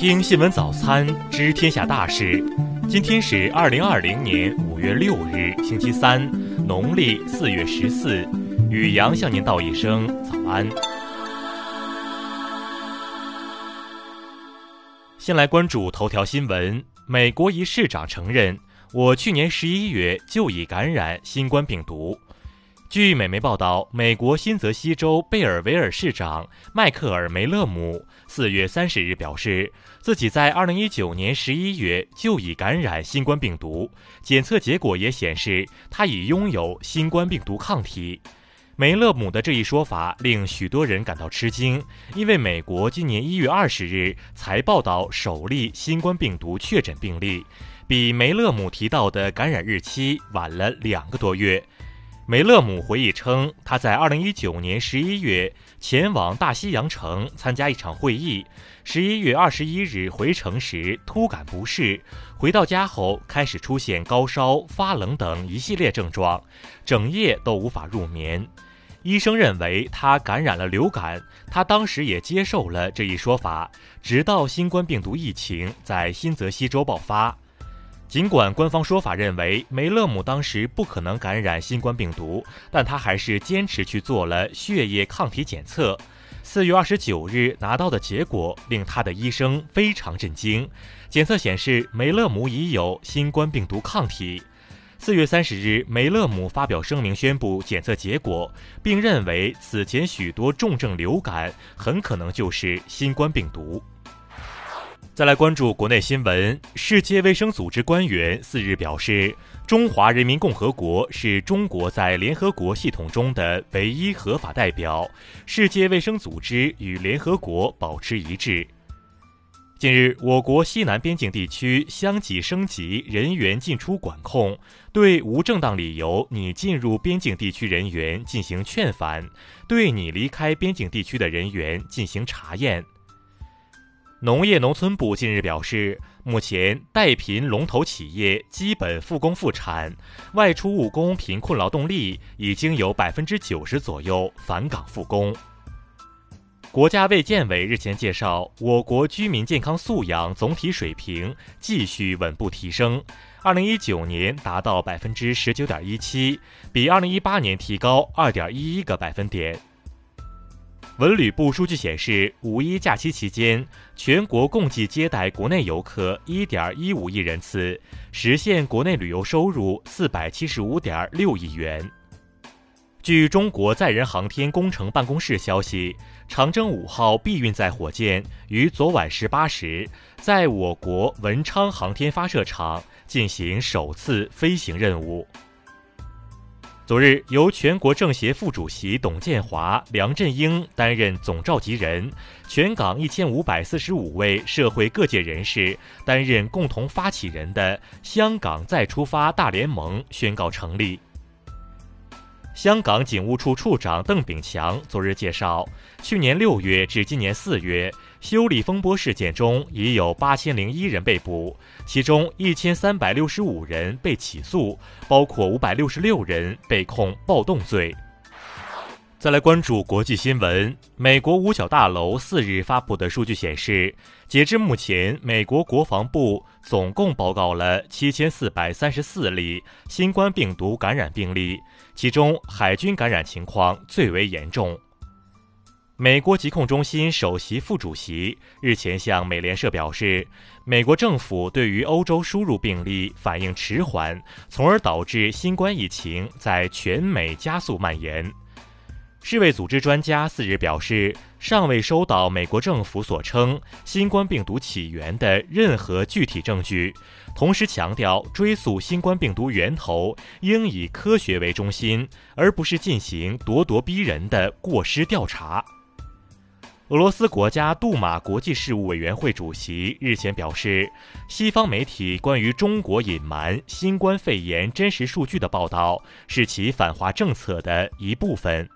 听新闻早餐知天下大事。今天是二零二零年五月六日，星期三，农历四月十四。宇阳向您道一声早安。先来关注头条新闻：美国一市长承认，我去年十一月就已感染新冠病毒。据美媒报道，美国新泽西州贝尔维尔市长迈克尔·梅勒姆四月三十日表示，自己在二零一九年十一月就已感染新冠病毒，检测结果也显示他已拥有新冠病毒抗体。梅勒姆的这一说法令许多人感到吃惊，因为美国今年一月二十日才报道首例新冠病毒确诊病例，比梅勒姆提到的感染日期晚了两个多月。梅勒姆回忆称，他在2019年11月前往大西洋城参加一场会议，11月21日回城时突感不适，回到家后开始出现高烧、发冷等一系列症状，整夜都无法入眠。医生认为他感染了流感，他当时也接受了这一说法，直到新冠病毒疫情在新泽西州爆发。尽管官方说法认为梅勒姆当时不可能感染新冠病毒，但他还是坚持去做了血液抗体检测。四月二十九日拿到的结果令他的医生非常震惊，检测显示梅勒姆已有新冠病毒抗体。四月三十日，梅勒姆发表声明宣布检测结果，并认为此前许多重症流感很可能就是新冠病毒。再来关注国内新闻。世界卫生组织官员四日表示，中华人民共和国是中国在联合国系统中的唯一合法代表。世界卫生组织与联合国保持一致。近日，我国西南边境地区相继升级人员进出管控，对无正当理由拟进入边境地区人员进行劝返，对拟离开边境地区的人员进行查验。农业农村部近日表示，目前带贫龙头企业基本复工复产，外出务工贫困劳动力已经有百分之九十左右返岗复工。国家卫健委日前介绍，我国居民健康素养总体水平继续稳步提升，二零一九年达到百分之十九点一七，比二零一八年提高二点一一个百分点。文旅部数据显示，五一假期期间，全国共计接待国内游客一点一五亿人次，实现国内旅游收入四百七十五点六亿元。据中国载人航天工程办公室消息，长征五号 B 运载火箭于昨晚十八时，在我国文昌航天发射场进行首次飞行任务。昨日，由全国政协副主席董建华、梁振英担任总召集人，全港一千五百四十五位社会各界人士担任共同发起人的“香港再出发大联盟”宣告成立。香港警务处处长邓炳强昨日介绍，去年六月至今年四月。修理风波事件中已有八千零一人被捕，其中一千三百六十五人被起诉，包括五百六十六人被控暴动罪。再来关注国际新闻，美国五角大楼四日发布的数据显示，截至目前，美国国防部总共报告了七千四百三十四例新冠病毒感染病例，其中海军感染情况最为严重。美国疾控中心首席副主席日前向美联社表示，美国政府对于欧洲输入病例反应迟缓，从而导致新冠疫情在全美加速蔓延。世卫组织专家四日表示，尚未收到美国政府所称新冠病毒起源的任何具体证据，同时强调追溯新冠病毒源头应以科学为中心，而不是进行咄咄逼人的过失调查。俄罗斯国家杜马国际事务委员会主席日前表示，西方媒体关于中国隐瞒新冠肺炎真实数据的报道是其反华政策的一部分。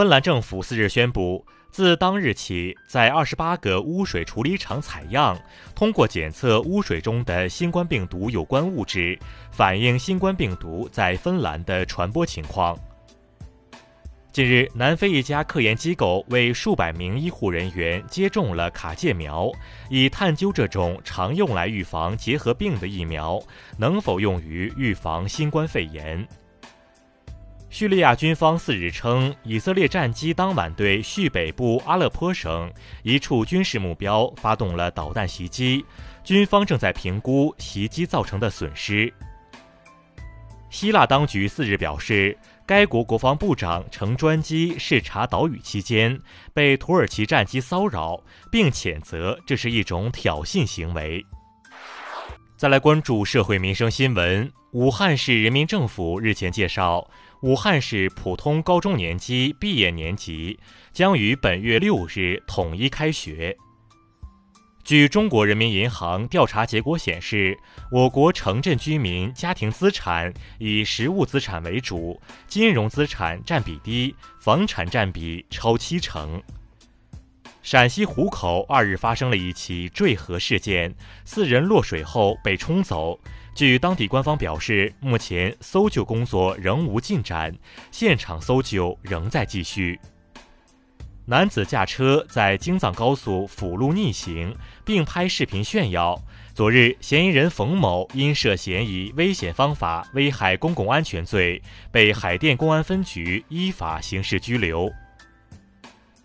芬兰政府四日宣布，自当日起，在二十八个污水处理厂采样，通过检测污水中的新冠病毒有关物质，反映新冠病毒在芬兰的传播情况。近日，南非一家科研机构为数百名医护人员接种了卡介苗，以探究这种常用来预防结核病的疫苗能否用于预防新冠肺炎。叙利亚军方四日称，以色列战机当晚对叙北部阿勒颇省一处军事目标发动了导弹袭击，军方正在评估袭击造成的损失。希腊当局四日表示。该国国防部长乘专机视察岛屿期间，被土耳其战机骚扰，并谴责这是一种挑衅行为。再来关注社会民生新闻：武汉市人民政府日前介绍，武汉市普通高中年级毕业年级将于本月六日统一开学。据中国人民银行调查结果显示，我国城镇居民家庭资产以实物资产为主，金融资产占比低，房产占比超七成。陕西湖口二日发生了一起坠河事件，四人落水后被冲走。据当地官方表示，目前搜救工作仍无进展，现场搜救仍在继续。男子驾车在京藏高速辅路逆行，并拍视频炫耀。昨日，嫌疑人冯某因涉嫌以危险方法危害公共安全罪，被海淀公安分局依法刑事拘留。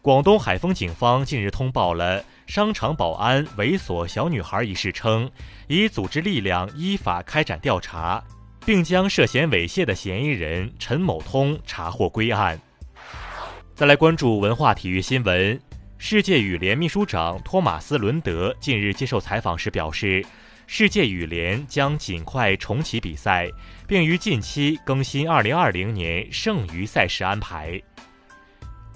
广东海丰警方近日通报了商场保安猥琐小女孩一事，称已组织力量依法开展调查，并将涉嫌猥亵的嫌疑人陈某通查获归案。再来关注文化体育新闻。世界羽联秘书长托马斯·伦德近日接受采访时表示，世界羽联将尽快重启比赛，并于近期更新2020年剩余赛事安排。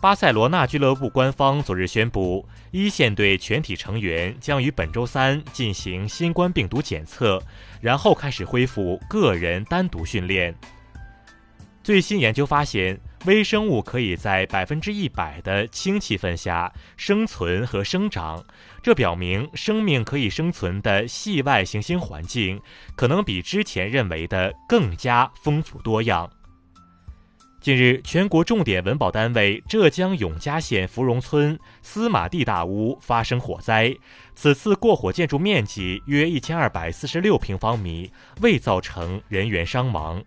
巴塞罗那俱乐部官方昨日宣布，一线队全体成员将于本周三进行新冠病毒检测，然后开始恢复个人单独训练。最新研究发现。微生物可以在百分之一百的氢气氛下生存和生长，这表明生命可以生存的系外行星环境可能比之前认为的更加丰富多样。近日，全国重点文保单位浙江永嘉县芙蓉村司马地大屋发生火灾，此次过火建筑面积约一千二百四十六平方米，未造成人员伤亡。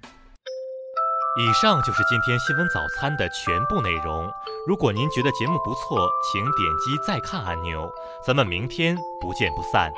以上就是今天新闻早餐的全部内容。如果您觉得节目不错，请点击再看按钮。咱们明天不见不散。